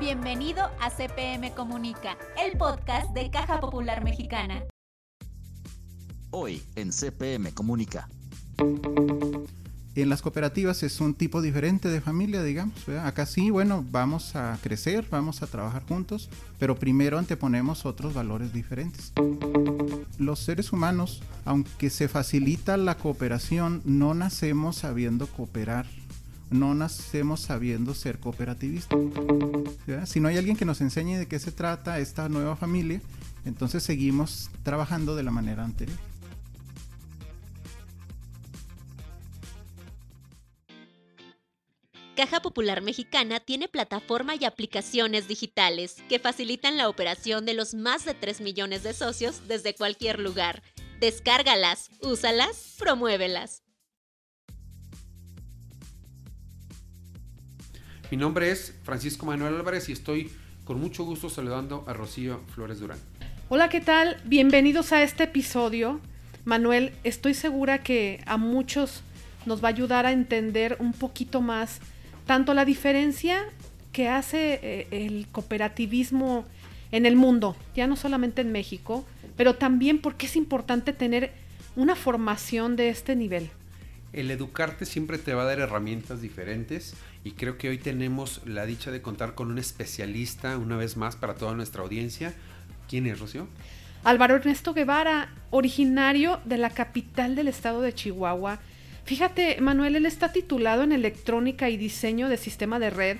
Bienvenido a CPM Comunica, el podcast de Caja Popular Mexicana. Hoy en CPM Comunica. En las cooperativas es un tipo diferente de familia, digamos. Acá sí, bueno, vamos a crecer, vamos a trabajar juntos, pero primero anteponemos otros valores diferentes. Los seres humanos, aunque se facilita la cooperación, no nacemos sabiendo cooperar no nacemos sabiendo ser cooperativistas. Si no hay alguien que nos enseñe de qué se trata esta nueva familia, entonces seguimos trabajando de la manera anterior. Caja Popular Mexicana tiene plataforma y aplicaciones digitales que facilitan la operación de los más de 3 millones de socios desde cualquier lugar. Descárgalas, úsalas, promuévelas. Mi nombre es Francisco Manuel Álvarez y estoy con mucho gusto saludando a Rocío Flores Durán. Hola, ¿qué tal? Bienvenidos a este episodio. Manuel, estoy segura que a muchos nos va a ayudar a entender un poquito más tanto la diferencia que hace eh, el cooperativismo en el mundo, ya no solamente en México, pero también porque es importante tener una formación de este nivel. El educarte siempre te va a dar herramientas diferentes y creo que hoy tenemos la dicha de contar con un especialista una vez más para toda nuestra audiencia. ¿Quién es, Rocío? Álvaro Ernesto Guevara, originario de la capital del estado de Chihuahua. Fíjate, Manuel, él está titulado en electrónica y diseño de sistema de red.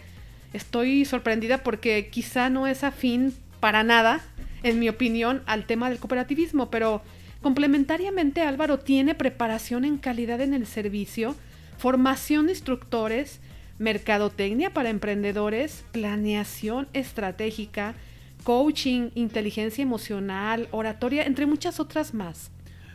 Estoy sorprendida porque quizá no es afín para nada, en mi opinión, al tema del cooperativismo, pero complementariamente Álvaro tiene preparación en calidad en el servicio, formación de instructores, mercadotecnia para emprendedores, planeación estratégica, coaching, inteligencia emocional, oratoria, entre muchas otras más.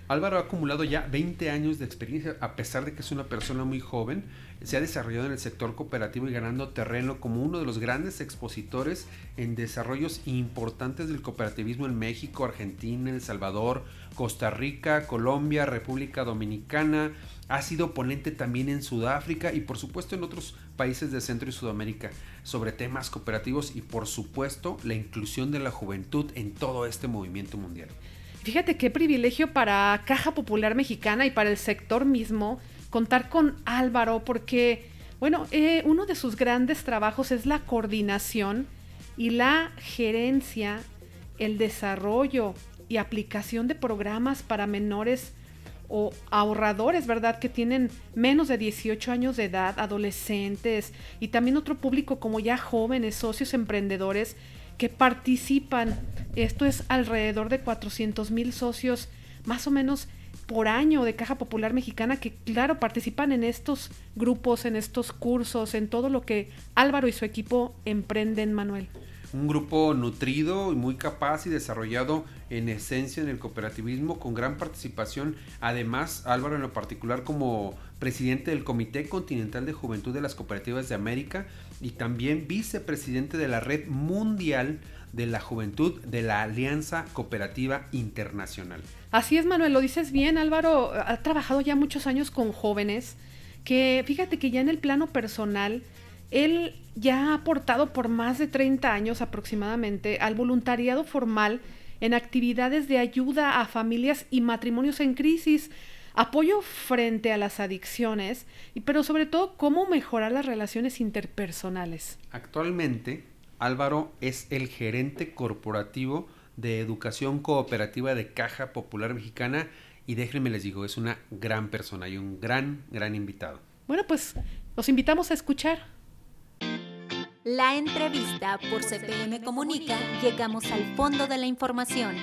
Álvaro ha acumulado ya 20 años de experiencia, a pesar de que es una persona muy joven, se ha desarrollado en el sector cooperativo y ganando terreno como uno de los grandes expositores en desarrollos importantes del cooperativismo en México, Argentina, El Salvador, Costa Rica, Colombia, República Dominicana, ha sido ponente también en Sudáfrica y por supuesto en otros países de Centro y Sudamérica sobre temas cooperativos y por supuesto la inclusión de la juventud en todo este movimiento mundial. Fíjate qué privilegio para Caja Popular Mexicana y para el sector mismo contar con Álvaro porque, bueno, eh, uno de sus grandes trabajos es la coordinación y la gerencia, el desarrollo y aplicación de programas para menores o ahorradores, ¿verdad? Que tienen menos de 18 años de edad, adolescentes y también otro público como ya jóvenes, socios emprendedores que participan. Esto es alrededor de 400 mil socios, más o menos por año de Caja Popular Mexicana que, claro, participan en estos grupos, en estos cursos, en todo lo que Álvaro y su equipo emprenden, Manuel un grupo nutrido y muy capaz y desarrollado en esencia en el cooperativismo con gran participación. Además, Álvaro en lo particular como presidente del Comité Continental de Juventud de las Cooperativas de América y también vicepresidente de la Red Mundial de la Juventud de la Alianza Cooperativa Internacional. Así es, Manuel, lo dices bien. Álvaro ha trabajado ya muchos años con jóvenes que fíjate que ya en el plano personal él ya ha aportado por más de 30 años aproximadamente al voluntariado formal en actividades de ayuda a familias y matrimonios en crisis, apoyo frente a las adicciones, pero sobre todo cómo mejorar las relaciones interpersonales. Actualmente, Álvaro es el gerente corporativo de educación cooperativa de Caja Popular Mexicana y déjenme les digo, es una gran persona y un gran, gran invitado. Bueno, pues los invitamos a escuchar. La entrevista por CPM Comunica, llegamos al fondo de la información.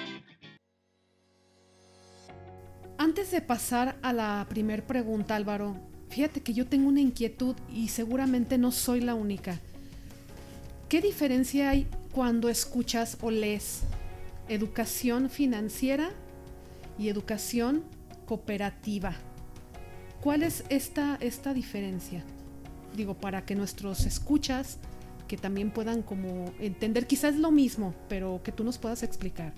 Antes de pasar a la primer pregunta, Álvaro, fíjate que yo tengo una inquietud y seguramente no soy la única. ¿Qué diferencia hay cuando escuchas o lees educación financiera y educación cooperativa? ¿Cuál es esta, esta diferencia? Digo, para que nuestros escuchas que también puedan como entender, quizás lo mismo, pero que tú nos puedas explicar.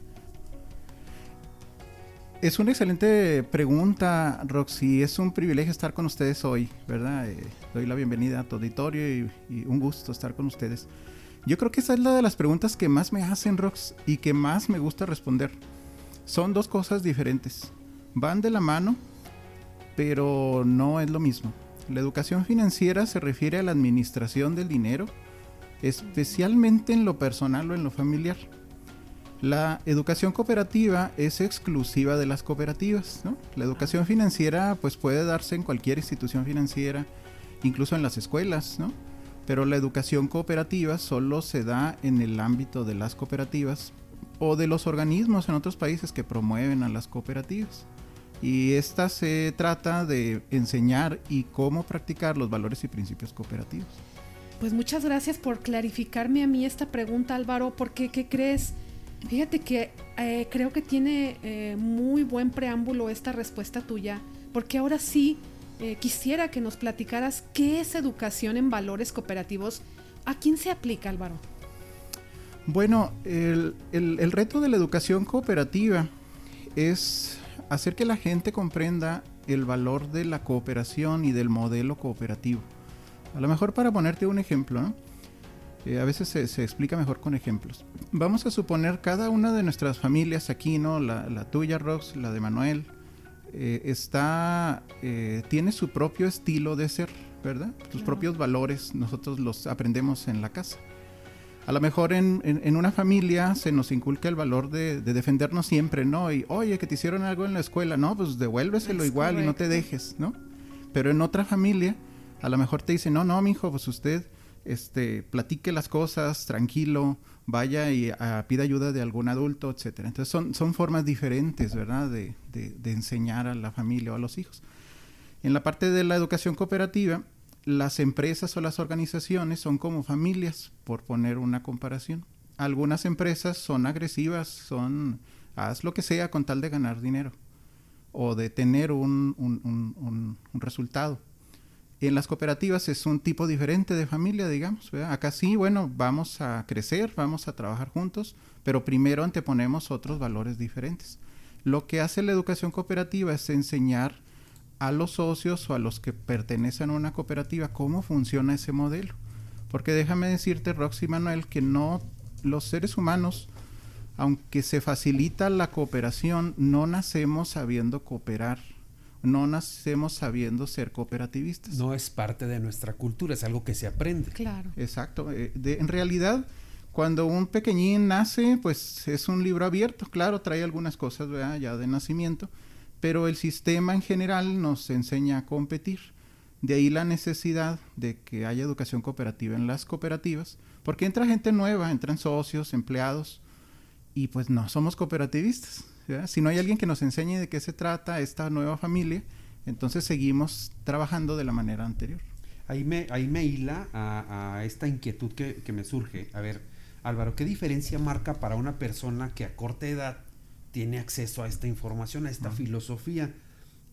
Es una excelente pregunta, Roxy. Es un privilegio estar con ustedes hoy, ¿verdad? Eh, doy la bienvenida a tu auditorio y, un gusto estar con ustedes. Yo creo que esa es la de las preguntas que más me hacen, Rox, y que más me gusta responder. Son dos cosas diferentes. Van de la mano, pero no es lo mismo. La educación financiera se refiere a la administración del dinero, especialmente en lo personal o en lo familiar. La educación cooperativa es exclusiva de las cooperativas, ¿no? La educación financiera pues puede darse en cualquier institución financiera, incluso en las escuelas, ¿no? Pero la educación cooperativa solo se da en el ámbito de las cooperativas o de los organismos en otros países que promueven a las cooperativas. Y esta se trata de enseñar y cómo practicar los valores y principios cooperativos. Pues muchas gracias por clarificarme a mí esta pregunta, Álvaro, porque ¿qué crees? Fíjate que eh, creo que tiene eh, muy buen preámbulo esta respuesta tuya, porque ahora sí eh, quisiera que nos platicaras qué es educación en valores cooperativos. ¿A quién se aplica, Álvaro? Bueno, el, el reto de la educación cooperativa es hacer que la gente comprenda el valor de la cooperación y del modelo cooperativo. A lo mejor para ponerte un ejemplo, ¿no? Eh, a veces se, explica mejor con ejemplos. Vamos a suponer cada una de nuestras familias aquí, ¿no? La, tuya, Rox, la de Manuel, eh, está, eh, tiene su propio estilo de ser, ¿verdad? Sus propios valores, nosotros los aprendemos en la casa. A lo mejor en, una familia se nos inculca el valor de, defendernos siempre, ¿no? Y, oye, que te hicieron algo en la escuela, no, pues devuélveselo igual y no te dejes, ¿no? Pero en otra familia, a lo mejor te dicen, no, no, mi hijo, pues usted este, platique las cosas tranquilo, vaya y pida ayuda de algún adulto, etcétera. Entonces son, son formas diferentes, ¿verdad?, de, de, enseñar a la familia o a los hijos. En la parte de la educación cooperativa, las empresas o las organizaciones son como familias, por poner una comparación. Algunas empresas son agresivas, son haz lo que sea con tal de ganar dinero o de tener un, un, un resultado en las cooperativas es un tipo diferente de familia, digamos. Acá sí, bueno, vamos a crecer, vamos a trabajar juntos, pero primero anteponemos otros valores diferentes. Lo que hace la educación cooperativa es enseñar a los socios o a los que pertenecen a una cooperativa cómo funciona ese modelo. Porque déjame decirte, Roxy Manuel, que no los seres humanos, aunque se facilita la cooperación, no nacemos sabiendo cooperar no nacemos sabiendo ser cooperativistas. No es parte de nuestra cultura, es algo que se aprende. Claro. Exacto. Eh, en realidad, cuando un pequeñín nace, pues es un libro abierto, claro, trae algunas cosas ya de nacimiento, pero el sistema en general nos enseña a competir. De ahí la necesidad de que haya educación cooperativa en las cooperativas, porque entra gente nueva, entran socios, empleados, y pues no somos cooperativistas. Si no hay alguien que nos enseñe de qué se trata esta nueva familia, entonces seguimos trabajando de la manera anterior. Ahí me, ahí me hila a, esta inquietud que, que, me surge. A ver, Álvaro, ¿qué diferencia marca para una persona que a corta edad tiene acceso a esta información, a esta filosofía?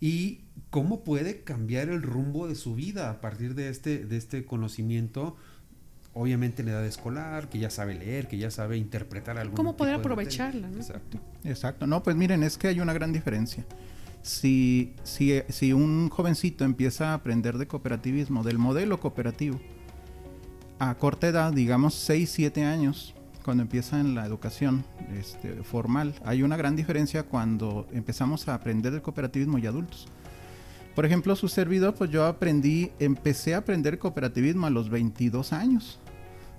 ¿Y cómo puede cambiar el rumbo de su vida a partir de este, de este conocimiento obviamente en edad escolar, que ya sabe leer, que ya sabe interpretar algo. ¿Cómo poder aprovecharla? Exacto. Exacto. No, pues miren, es que hay una gran diferencia. Si, si, si un jovencito empieza a aprender de cooperativismo, del modelo cooperativo, a corta edad, digamos 6, 7 años, cuando empieza en la educación este, formal, hay una gran diferencia cuando empezamos a aprender del cooperativismo y adultos. Por ejemplo, su servidor, pues yo aprendí, empecé a aprender cooperativismo a los 22 años.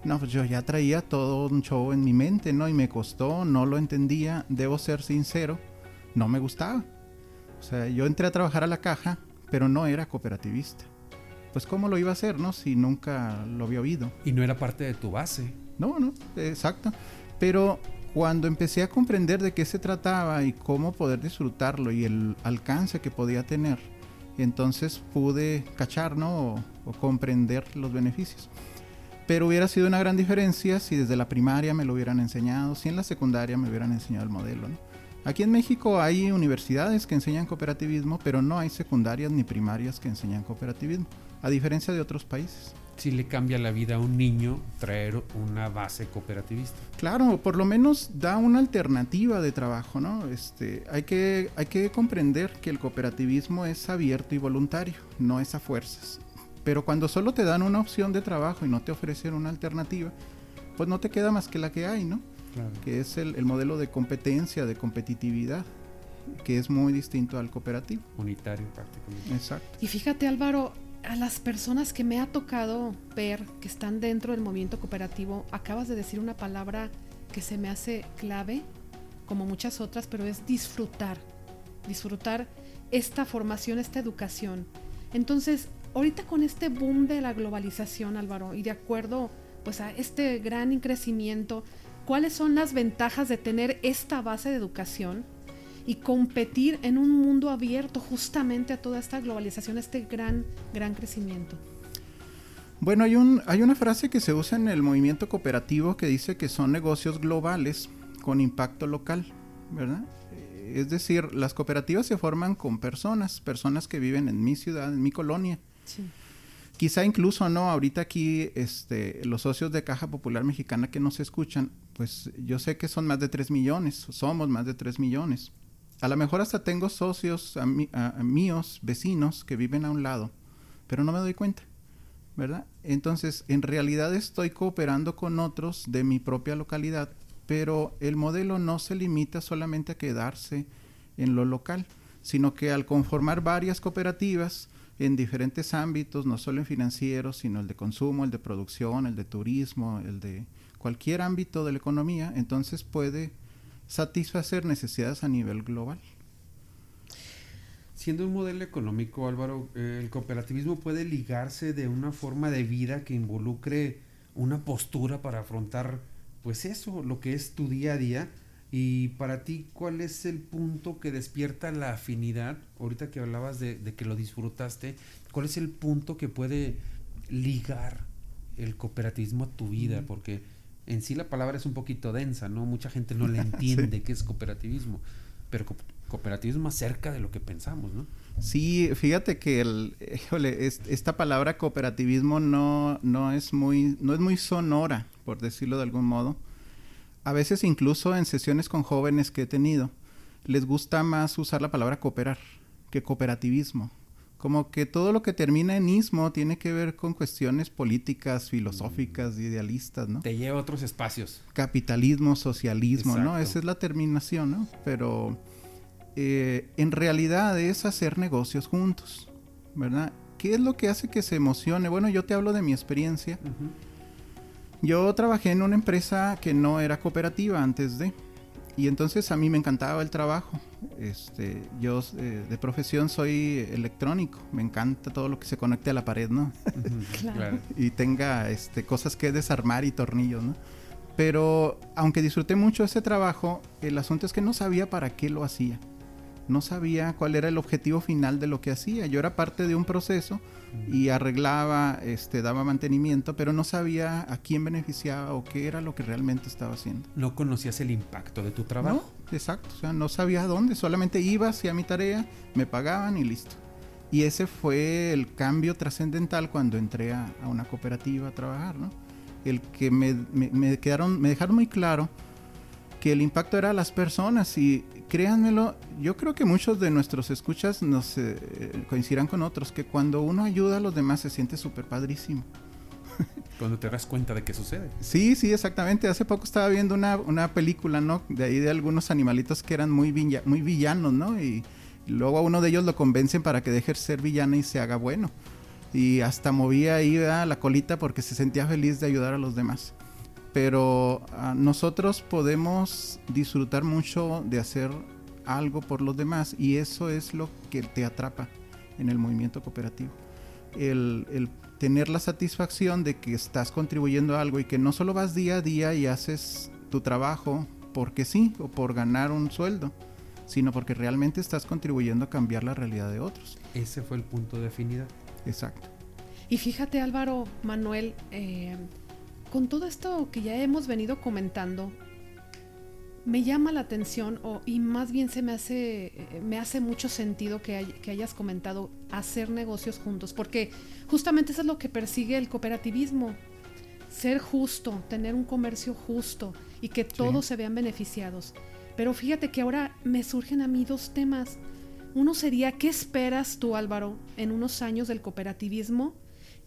No, pues yo ya traía todo un show en mi mente, ¿no? Y me costó, no lo entendía, debo ser sincero, no me gustaba. O sea, yo entré a trabajar a la caja, pero no era cooperativista. Pues cómo lo iba a hacer, ¿no? Si nunca lo había oído. Y no era parte de tu base. No, no, exacto. Pero cuando empecé a comprender de qué se trataba y cómo poder disfrutarlo y el alcance que podía tener, entonces pude cachar, ¿no? O, comprender los beneficios. Pero hubiera sido una gran diferencia si desde la primaria me lo hubieran enseñado, si en la secundaria me hubieran enseñado el modelo, Aquí en México hay universidades que enseñan cooperativismo, pero no hay secundarias ni primarias que enseñan cooperativismo, a diferencia de otros países si le cambia la vida a un niño traer una base cooperativista. Claro, por lo menos da una alternativa de trabajo, ¿no? Este, hay que, hay que comprender que el cooperativismo es abierto y voluntario, no es a fuerzas. Pero cuando solo te dan una opción de trabajo y no te ofrecen una alternativa, pues no te queda más que la que hay, ¿no? Claro. Que es el, el modelo de competencia, de competitividad, que es muy distinto al cooperativo. Unitario prácticamente. Exacto. Y fíjate Álvaro, a las personas que me ha tocado ver que están dentro del movimiento cooperativo, acabas de decir una palabra que se me hace clave, como muchas otras, pero es disfrutar. Disfrutar esta formación, esta educación. Entonces, ahorita con este boom de la globalización, Álvaro, y de acuerdo pues a este gran crecimiento, ¿cuáles son las ventajas de tener esta base de educación y competir en un mundo abierto justamente a toda esta globalización, este gran, gran crecimiento? Bueno, hay, un, hay una frase que se usa en el movimiento cooperativo que dice que son negocios globales con impacto local, ¿verdad? Es decir, las cooperativas se forman con personas, personas que viven en mi ciudad, en mi colonia. Quizá incluso no, ahorita aquí este, los socios de Caja Popular Mexicana que nos escuchan, pues yo sé que son más de 3 millones, somos más de 3 millones. A lo mejor hasta tengo socios a mí- a míos, vecinos, que viven a un lado, pero no me doy cuenta, ¿verdad? Entonces, en realidad estoy cooperando con otros de mi propia localidad, pero el modelo no se limita solamente a quedarse en lo local, sino que al conformar varias cooperativas en diferentes ámbitos, no solo en financieros, sino el de consumo, el de producción, el de turismo, el de cualquier ámbito de la economía, entonces puede satisfacer necesidades a nivel global. Siendo un modelo económico, Álvaro, eh, el cooperativismo puede ligarse de una forma de vida que involucre una postura para afrontar, pues eso, lo que es tu día a día. Y para ti, ¿cuál es el punto que despierta la afinidad? Ahorita que hablabas de, de que lo disfrutaste, ¿cuál es el punto que puede ligar el cooperativismo a tu vida? Porque en sí la palabra es un poquito densa, ¿no? Mucha gente no le entiende qué es cooperativismo, pero co- cooperativismo más cerca de lo que pensamos, ¿no? Sí, fíjate que el, híjole, es- esta palabra cooperativismo no, no es muy, no es muy sonora, por decirlo de algún modo. A veces incluso en sesiones con jóvenes que he tenido, les gusta más usar la palabra cooperar que cooperativismo. Como que todo lo que termina en ismo tiene que ver con cuestiones políticas, filosóficas, idealistas, ¿no? Te lleva a otros espacios. capitalismo, socialismo, ¿no? Esa es la terminación, ¿no? Pero eh, en realidad es hacer negocios juntos, ¿verdad? ¿Qué es lo que hace que se emocione? Bueno, yo te hablo de mi experiencia. Yo trabajé en una empresa que no era cooperativa antes de, y entonces a mí me encantaba el trabajo. Este, yo eh, de profesión soy electrónico, me encanta todo lo que se conecte a la pared, ¿no? Claro. y tenga este, cosas que desarmar y tornillos, ¿no? Pero aunque disfruté mucho ese trabajo, el asunto es que no sabía para qué lo hacía. No sabía cuál era el objetivo final de lo que hacía. Yo era parte de un proceso y arreglaba, este, daba mantenimiento, pero no sabía a quién beneficiaba o qué era lo que realmente estaba haciendo. No conocías el impacto de tu trabajo. No, exacto. O sea, no sabía dónde. Solamente iba, hacía mi tarea, me pagaban y listo. Y ese fue el cambio trascendental cuando entré a, a una cooperativa a trabajar, ¿no? El que me, me- me quedaron, me dejaron muy claro que el impacto era a las personas y créanmelo, yo creo que muchos de nuestros escuchas nos eh, coincidirán con otros, que cuando uno ayuda a los demás se siente súper padrísimo. Cuando te das cuenta de qué sucede. Sí, sí, exactamente. Hace poco estaba viendo una, una película, ¿no? De ahí de algunos animalitos que eran muy, villa- muy villanos, ¿no? Y, y luego a uno de ellos lo convencen para que deje de ser villano y se haga bueno. Y hasta movía ahí ¿verdad? la colita porque se sentía feliz de ayudar a los demás. Pero ah, nosotros podemos disfrutar mucho de hacer algo por los demás y eso es lo que te atrapa en el movimiento cooperativo. El, el tener la satisfacción de que estás contribuyendo a algo y que no solo vas día a día y haces tu trabajo porque sí o por ganar un sueldo, sino porque realmente estás contribuyendo a cambiar la realidad de otros. Ese fue el punto de afinidad. Exacto. Y fíjate Álvaro, Manuel, eh, con todo esto que ya hemos venido comentando, me llama la atención o, y más bien se me hace, me hace mucho sentido que, hay- que hayas comentado hacer negocios juntos, porque justamente eso es lo que persigue el cooperativismo, ser justo, tener un comercio justo y que todos se vean beneficiados. Pero fíjate que ahora me surgen a mí dos temas. Uno sería, ¿qué esperas tú, Álvaro, en unos años del cooperativismo?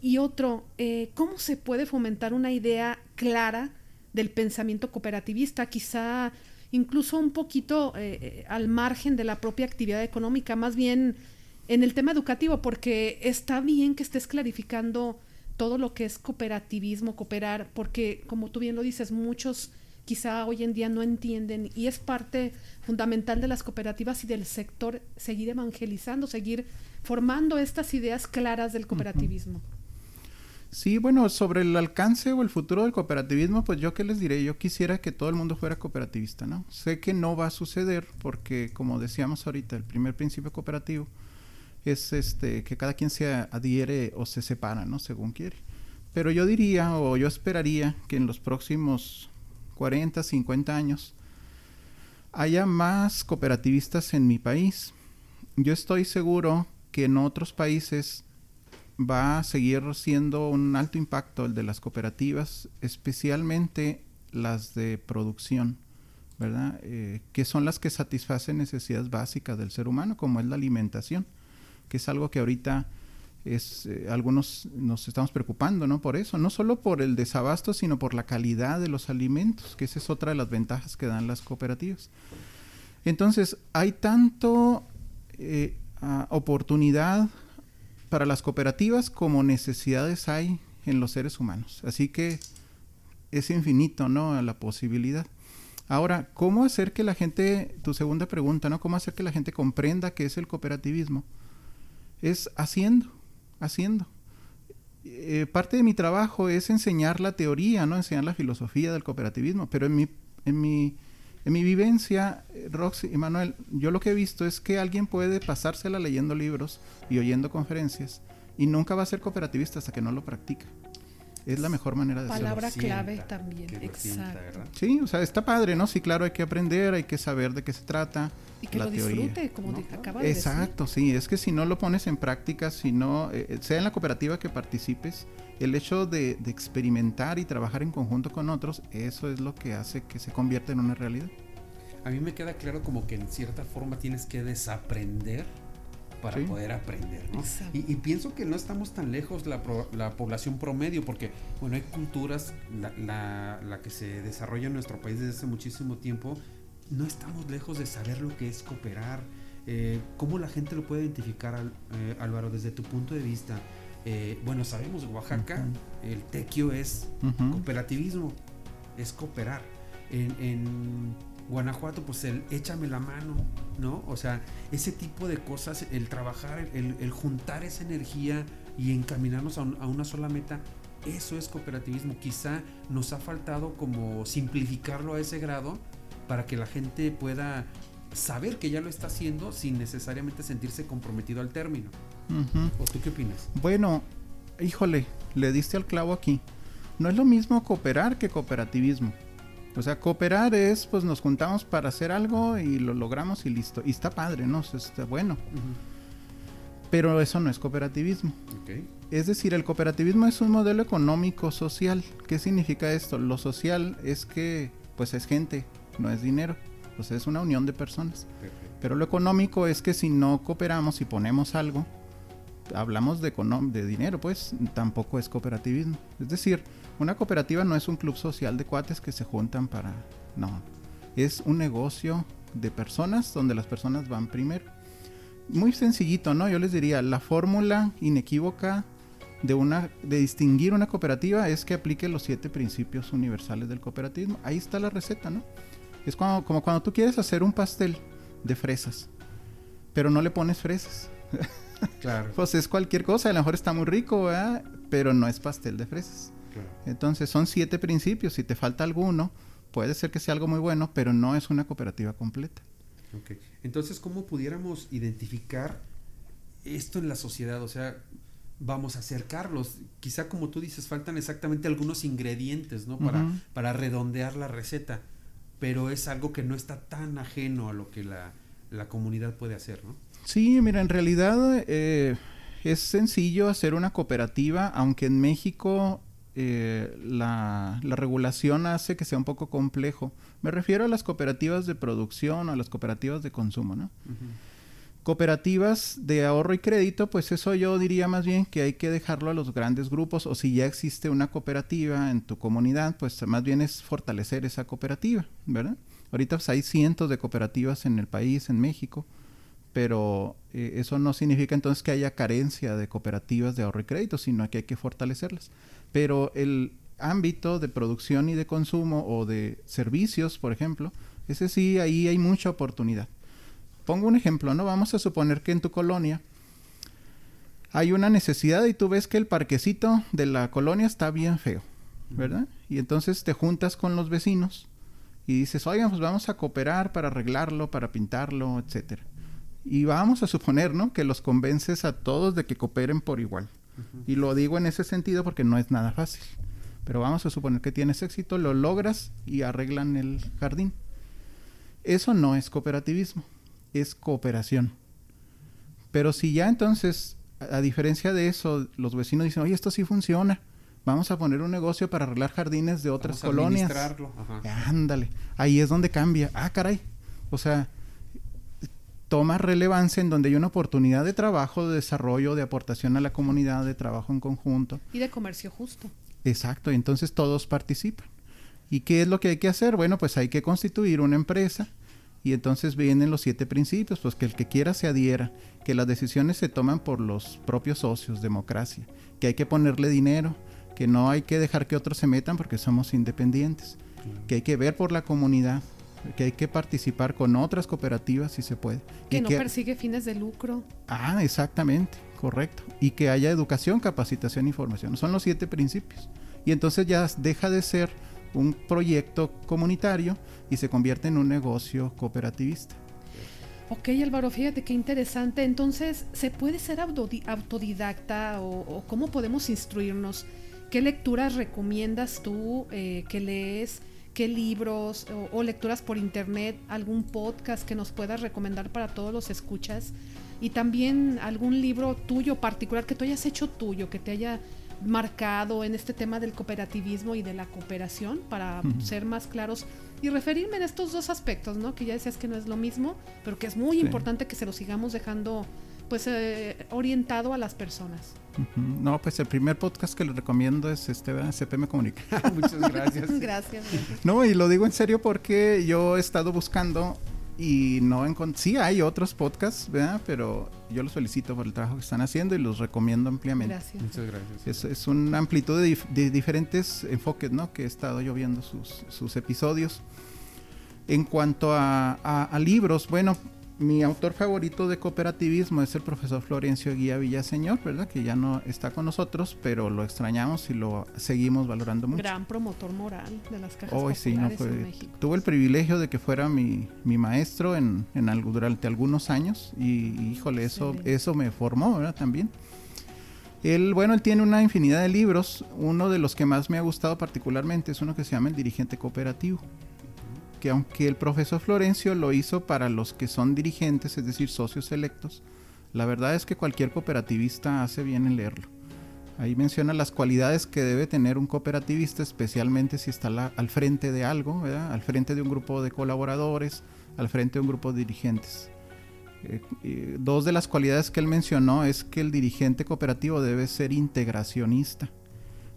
Y otro, eh, ¿cómo se puede fomentar una idea clara del pensamiento cooperativista, quizá incluso un poquito eh, al margen de la propia actividad económica, más bien en el tema educativo, porque está bien que estés clarificando todo lo que es cooperativismo, cooperar, porque como tú bien lo dices, muchos quizá hoy en día no entienden y es parte fundamental de las cooperativas y del sector seguir evangelizando, seguir formando estas ideas claras del cooperativismo. Sí, bueno, sobre el alcance o el futuro del cooperativismo, pues yo qué les diré, yo quisiera que todo el mundo fuera cooperativista, ¿no? Sé que no va a suceder porque, como decíamos ahorita, el primer principio cooperativo es este que cada quien se adhiere o se separa, ¿no? Según quiere. Pero yo diría o yo esperaría que en los próximos 40, 50 años haya más cooperativistas en mi país. Yo estoy seguro que en otros países va a seguir siendo un alto impacto el de las cooperativas, especialmente las de producción, ¿verdad? Eh, que son las que satisfacen necesidades básicas del ser humano, como es la alimentación, que es algo que ahorita es eh, algunos nos estamos preocupando, ¿no? Por eso, no solo por el desabasto, sino por la calidad de los alimentos, que esa es otra de las ventajas que dan las cooperativas. Entonces, hay tanto eh, oportunidad para las cooperativas como necesidades hay en los seres humanos. Así que es infinito, ¿no? La posibilidad. Ahora, ¿cómo hacer que la gente, tu segunda pregunta, ¿no? ¿Cómo hacer que la gente comprenda qué es el cooperativismo? Es haciendo, haciendo. Eh, parte de mi trabajo es enseñar la teoría, ¿no? Enseñar la filosofía del cooperativismo, pero en mi, en mi en mi vivencia, Roxy y Manuel, yo lo que he visto es que alguien puede pasársela leyendo libros y oyendo conferencias y nunca va a ser cooperativista hasta que no lo practica. Es la mejor manera de hacerlo. Palabra clave también, exacto. sí, o sea, está padre, ¿no? Sí, claro, hay que aprender, hay que saber de qué se trata. Y que lo disfrute, como acaba de Exacto, sí, es que si no lo pones en práctica, si no, eh, sea en la cooperativa que participes, el hecho de, experimentar y trabajar en conjunto con otros, eso es lo que hace que se convierta en una realidad. A mí me queda claro como que en cierta forma tienes que desaprender para poder aprender. ¿no? Y, pienso que no estamos tan lejos la, la población promedio, porque bueno, hay culturas, la, la, que se desarrolla en nuestro país desde hace muchísimo tiempo, no estamos lejos de saber lo que es cooperar. Eh, ¿Cómo la gente lo puede identificar, eh, Álvaro, desde tu punto de vista? Eh, bueno, sabemos, Oaxaca, el tequio es cooperativismo, es cooperar. En, Guanajuato, pues el échame la mano, ¿no? O sea, ese tipo de cosas, el trabajar, el, juntar esa energía y encaminarnos a, a, una sola meta, eso es cooperativismo. Quizá nos ha faltado como simplificarlo a ese grado para que la gente pueda saber que ya lo está haciendo sin necesariamente sentirse comprometido al término. ¿O tú qué opinas? Bueno, híjole, le diste al clavo aquí. No es lo mismo cooperar que cooperativismo. O sea, cooperar es, pues nos juntamos para hacer algo y lo logramos y listo. Y está padre, ¿no? Está bueno. Pero eso no es cooperativismo. Es decir, el cooperativismo es un modelo económico social. ¿Qué significa esto? Lo social es que, pues es gente, no es dinero. O sea, es una unión de personas. Pero lo económico es que si no cooperamos y ponemos algo, hablamos de, de dinero, pues tampoco es cooperativismo. Es decir, una cooperativa no es un club social de cuates que se juntan para... No, es un negocio de personas donde las personas van primero. Muy sencillito, ¿no? Yo les diría, la fórmula inequívoca de, una, de distinguir una cooperativa es que aplique los siete principios universales del cooperativismo. Ahí está la receta, ¿no? Es como, como cuando tú quieres hacer un pastel de fresas, pero no le pones fresas. Claro. pues es cualquier cosa, a lo mejor está muy rico, pero no es pastel de fresas. Entonces son siete principios, si te falta alguno, puede ser que sea algo muy bueno, pero no es una cooperativa completa. Entonces, ¿cómo pudiéramos identificar esto en la sociedad? O sea, vamos a acercarlos. Quizá como tú dices, faltan exactamente algunos ingredientes, ¿no? Para, para redondear la receta, pero es algo que no está tan ajeno a lo que la, la comunidad puede hacer, ¿no? Sí, mira, en realidad eh, es sencillo hacer una cooperativa, aunque en México eh, la, regulación hace que sea un poco complejo. Me refiero a las cooperativas de producción o a las cooperativas de consumo, ¿no? Cooperativas de ahorro y crédito, pues eso yo diría más bien que hay que dejarlo a los grandes grupos o si ya existe una cooperativa en tu comunidad, pues más bien es fortalecer esa cooperativa, ¿verdad? Ahorita pues, hay cientos de cooperativas en el país, en México, pero eh, eso no significa entonces que haya carencia de cooperativas de ahorro y crédito, sino que hay que fortalecerlas. Pero el ámbito de producción y de consumo o de servicios, por ejemplo, ese sí, ahí hay mucha oportunidad pongo un ejemplo, ¿no? Vamos a suponer que en tu colonia hay una necesidad y tú ves que el parquecito de la colonia está bien feo, ¿verdad? Y entonces te juntas con los vecinos y dices, oigan, pues vamos a cooperar para arreglarlo, para pintarlo, etcétera. Y vamos a suponer, ¿no? Que los convences a todos de que cooperen por igual. Y lo digo en ese sentido porque no es nada fácil. Pero vamos a suponer que tienes éxito, lo logras y arreglan el jardín. Eso no es cooperativismo es cooperación. Pero si ya entonces, a, diferencia de eso, los vecinos dicen, oye, esto sí funciona, vamos a poner un negocio para arreglar jardines de otras colonias. Ándale, ahí es donde cambia. Ah, caray. O sea, toma relevancia en donde hay una oportunidad de trabajo, de desarrollo, de aportación a la comunidad, de trabajo en conjunto. Y de comercio justo. Exacto, y entonces todos participan. ¿Y qué es lo que hay que hacer? Bueno, pues hay que constituir una empresa y entonces vienen los siete principios, pues que el que quiera se adhiera, que las decisiones se toman por los propios socios, democracia, que hay que ponerle dinero, que no hay que dejar que otros se metan porque somos independientes, que hay que ver por la comunidad, que hay que participar con otras cooperativas si se puede. Que no persigue fines de lucro. Ah, exactamente, correcto. Y que haya educación, capacitación y formación. Son los siete principios. Y entonces ya deja de ser un proyecto comunitario y se convierte en un negocio cooperativista. Ok, Álvaro, fíjate qué interesante. Entonces, ¿se puede ser autodidacta o, cómo podemos instruirnos? ¿Qué lecturas recomiendas tú eh, que lees? ¿Qué libros o, o, lecturas por internet? ¿Algún podcast que nos puedas recomendar para todos los escuchas? Y también algún libro tuyo particular que tú hayas hecho tuyo, que te haya marcado en este tema del cooperativismo y de la cooperación para ser más claros y referirme en estos dos aspectos, ¿no? Que ya decías que no es lo mismo, pero que es muy importante que se lo sigamos dejando pues eh, orientado a las personas. No, pues el primer podcast que les recomiendo es este, CPM Comunica. Muchas gracias. gracias. No, y lo digo en serio porque yo he estado buscando y no encontré, sí hay otros podcasts, ¿verdad? Pero yo los felicito por el trabajo que están haciendo y los recomiendo ampliamente. Gracias. Muchas gracias. Es, una amplitud de, diferentes enfoques, ¿no? Que he estado yo viendo sus, sus episodios. En cuanto a, a libros, bueno, mi autor favorito de cooperativismo es el profesor Florencio Guía Villaseñor, ¿verdad? Que ya no está con nosotros, pero lo extrañamos y lo seguimos valorando mucho. Gran promotor moral de las cajas Hoy sí, no fue, en México. Tuve el privilegio de que fuera mi, mi maestro en, en algo, durante algunos años y, híjole, eso, eso me formó, ¿verdad? También. Él, bueno, él tiene una infinidad de libros. Uno de los que más me ha gustado particularmente es uno que se llama El dirigente cooperativo que aunque el profesor Florencio lo hizo para los que son dirigentes, es decir, socios electos, la verdad es que cualquier cooperativista hace bien en leerlo. Ahí menciona las cualidades que debe tener un cooperativista, especialmente si está al frente de algo, al frente de un grupo de colaboradores, al frente de un grupo de dirigentes. Eh, dos de las cualidades que él mencionó es que el dirigente cooperativo debe ser integracionista,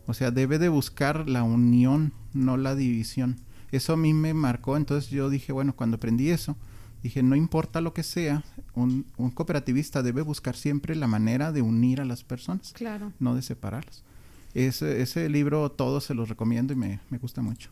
o sea, debe de buscar la unión, no la división eso a mí me marcó, entonces yo dije, bueno, cuando aprendí eso, dije, no importa lo que sea, un, cooperativista debe buscar siempre la manera de unir a las personas, claro. no de separarlas. Ese, ese libro todos se los recomiendo y me, gusta mucho.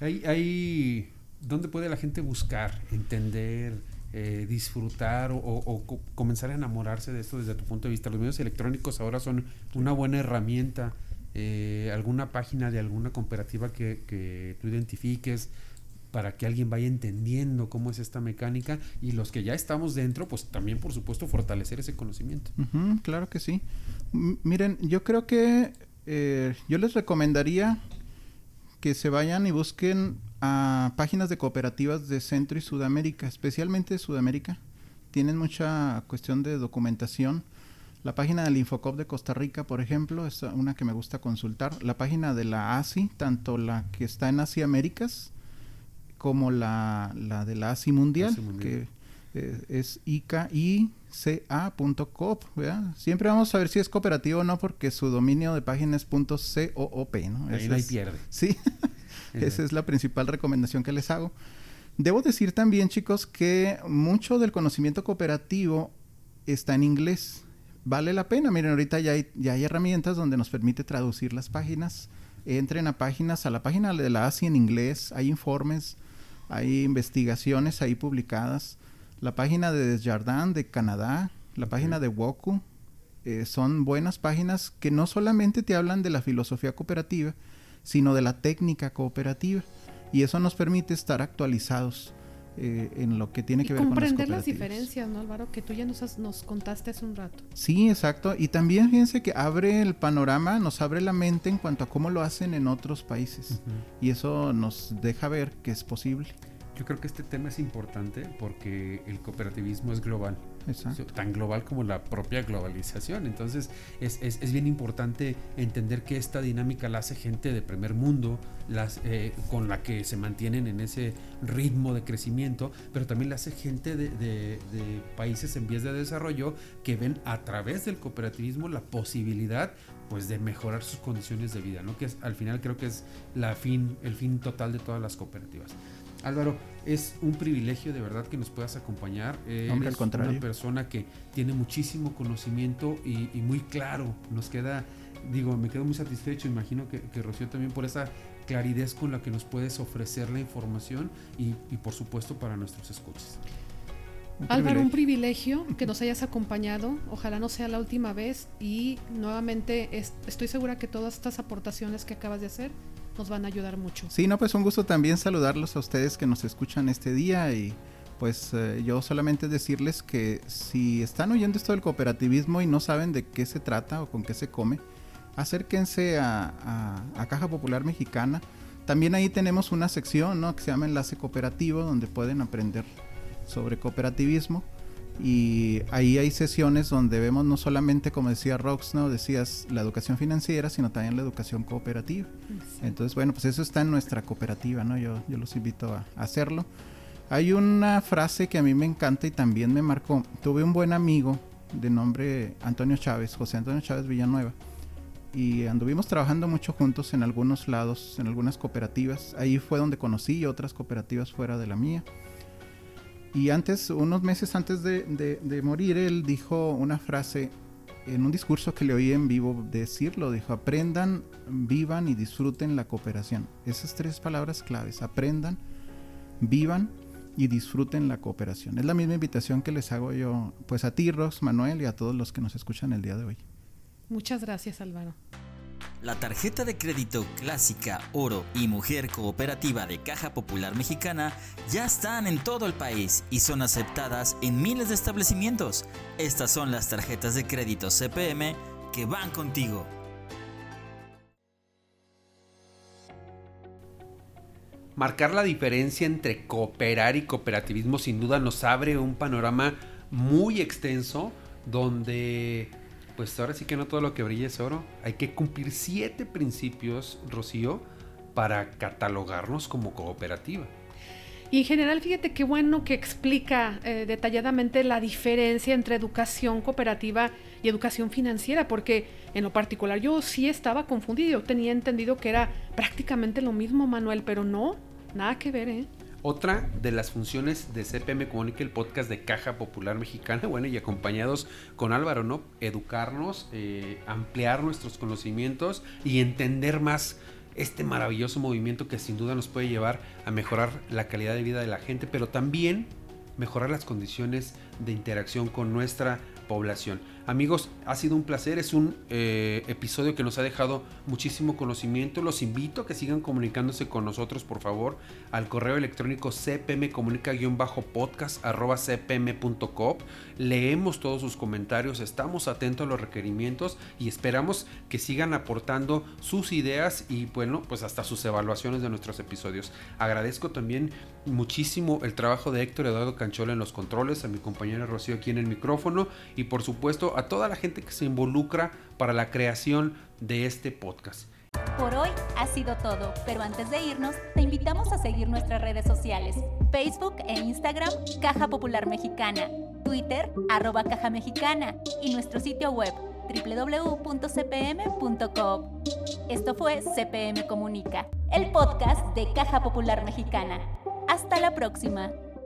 Hay, hay, ¿Dónde puede la gente buscar, entender, eh, disfrutar o, comenzar a enamorarse de esto desde tu punto de vista? Los medios electrónicos ahora son una buena herramienta eh, alguna página de alguna cooperativa que, que tú identifiques para que alguien vaya entendiendo cómo es esta mecánica y los que ya estamos dentro, pues también por supuesto fortalecer ese conocimiento. claro que sí. miren, yo creo que eh, yo les recomendaría que se vayan y busquen a páginas de cooperativas de Centro y Sudamérica, especialmente Sudamérica. Tienen mucha cuestión de documentación la página del Infocop de Costa Rica, por ejemplo, es una que me gusta consultar. La página de la ASI, tanto la que está en Asia Américas como la, la de la ASI Mundial, que Eh, es ica.coop, ¿verdad? Siempre vamos a ver si es cooperativo o no, porque su dominio de página es .coop, ¿no? Ahí, ahí pierde. Sí, esa es la principal recomendación que les hago. Debo decir también, chicos, que mucho del conocimiento cooperativo está en inglés. Vale la pena. Miren, ahorita ya hay, ya hay herramientas donde nos permite traducir las páginas. Entren a páginas, a la página de la ASI en inglés. Hay informes, hay investigaciones ahí publicadas. La página de Desjardins de Canadá, la página de Woku, eh, son buenas páginas que no solamente te hablan de la filosofía cooperativa, sino de la técnica cooperativa. Y eso nos permite estar actualizados eh, en lo que tiene que ver con las comprender las diferencias, ¿no, Álvaro? Que tú ya nos, nos contaste hace un rato. Sí, exacto. Y también fíjense que abre el panorama, nos abre la mente en cuanto a cómo lo hacen en otros países. Y eso nos deja ver que es posible. Yo creo que este tema es importante porque el cooperativismo es global. Tan global como la propia globalización. Entonces es, es, bien importante entender que esta dinámica la hace gente de primer mundo, las, eh, con la que se mantienen en ese ritmo de crecimiento, pero también la hace gente de, de, países en vías de desarrollo que ven a través del cooperativismo la posibilidad pues de mejorar sus condiciones de vida, ¿no? Que al final creo que es la fin, el fin total de todas las cooperativas. Álvaro, es un privilegio de verdad que nos puedas acompañar. Eh, Hombre, al contrario. una persona que tiene muchísimo conocimiento y, y, muy claro. Nos queda, digo, me quedo muy satisfecho. Imagino que, que Rocío también por esa claridad con la que nos puedes ofrecer la información y, y por supuesto para nuestros escuchas. Un Álvaro, un privilegio que nos hayas acompañado. Ojalá no sea la última vez y nuevamente es, estoy segura que todas estas aportaciones que acabas de hacer nos van a ayudar mucho. Sí, no, pues un gusto también saludarlos a ustedes que nos escuchan este día y pues eh, yo solamente decirles que si están oyendo esto del cooperativismo y no saben de qué se trata o con qué se come, acérquense a, a, a Caja Popular Mexicana. También ahí tenemos una sección ¿no? que se llama Enlace Cooperativo donde pueden aprender sobre cooperativismo y ahí hay sesiones donde vemos no solamente, como decía Rox, ¿no? decías la educación financiera, sino también la educación cooperativa. Sí. Entonces, bueno, pues eso está en nuestra cooperativa, ¿no? Yo, yo los invito a, a, hacerlo. Hay una frase que a mí me encanta y también me marcó. Tuve un buen amigo de nombre Antonio Chávez, José Antonio Chávez Villanueva, y anduvimos trabajando mucho juntos en algunos lados, en algunas cooperativas. Ahí fue donde conocí otras cooperativas fuera de la mía. Y antes, unos meses antes de, morir, él dijo una frase en un discurso que le oí en vivo decirlo. Dijo, aprendan, vivan y disfruten la cooperación. Esas tres palabras claves, aprendan, vivan y disfruten la cooperación. Es la misma invitación que les hago yo, pues a ti, Rox, Manuel, y a todos los que nos escuchan el día de hoy. Muchas gracias, Álvaro. La tarjeta de crédito clásica, oro y mujer cooperativa de Caja Popular Mexicana ya están en todo el país y son aceptadas en miles de establecimientos. Estas son las tarjetas de crédito CPM que van contigo. Marcar la diferencia entre cooperar y cooperativismo sin duda nos abre un panorama muy extenso donde pues ahora sí que no todo lo que brilla es oro. Hay que cumplir siete principios, Rocío, para catalogarnos como cooperativa. Y en general, fíjate qué bueno que explica eh, detalladamente la diferencia entre educación cooperativa y educación financiera, porque en lo particular yo sí estaba confundido, yo tenía entendido que era prácticamente lo mismo, Manuel, pero no, nada que ver, ¿eh? Otra de las funciones de CPM Comunica, el podcast de Caja Popular Mexicana, bueno, y acompañados con Álvaro, ¿no? Educarnos, eh, ampliar nuestros conocimientos y entender más este maravilloso movimiento que sin duda nos puede llevar a mejorar la calidad de vida de la gente, pero también mejorar las condiciones de interacción con nuestra población. Amigos, ha sido un placer, es un eh, episodio que nos ha dejado muchísimo conocimiento. Los invito a que sigan comunicándose con nosotros, por favor, al correo electrónico cpmcomunica-podcast.cpm.com. Leemos todos sus comentarios, estamos atentos a los requerimientos y esperamos que sigan aportando sus ideas y, bueno, pues hasta sus evaluaciones de nuestros episodios. Agradezco también muchísimo el trabajo de Héctor Eduardo Canchola en los controles, a mi compañera Rocío aquí en el micrófono y, por supuesto, a toda la gente que se involucra para la creación de este podcast. Por hoy ha sido todo, pero antes de irnos, te invitamos a seguir nuestras redes sociales. Facebook e Instagram, Caja Popular Mexicana. Twitter, arroba Caja Mexicana. Y nuestro sitio web, www.cpm.com. Esto fue CPM Comunica, el podcast de Caja Popular Mexicana. Hasta la próxima.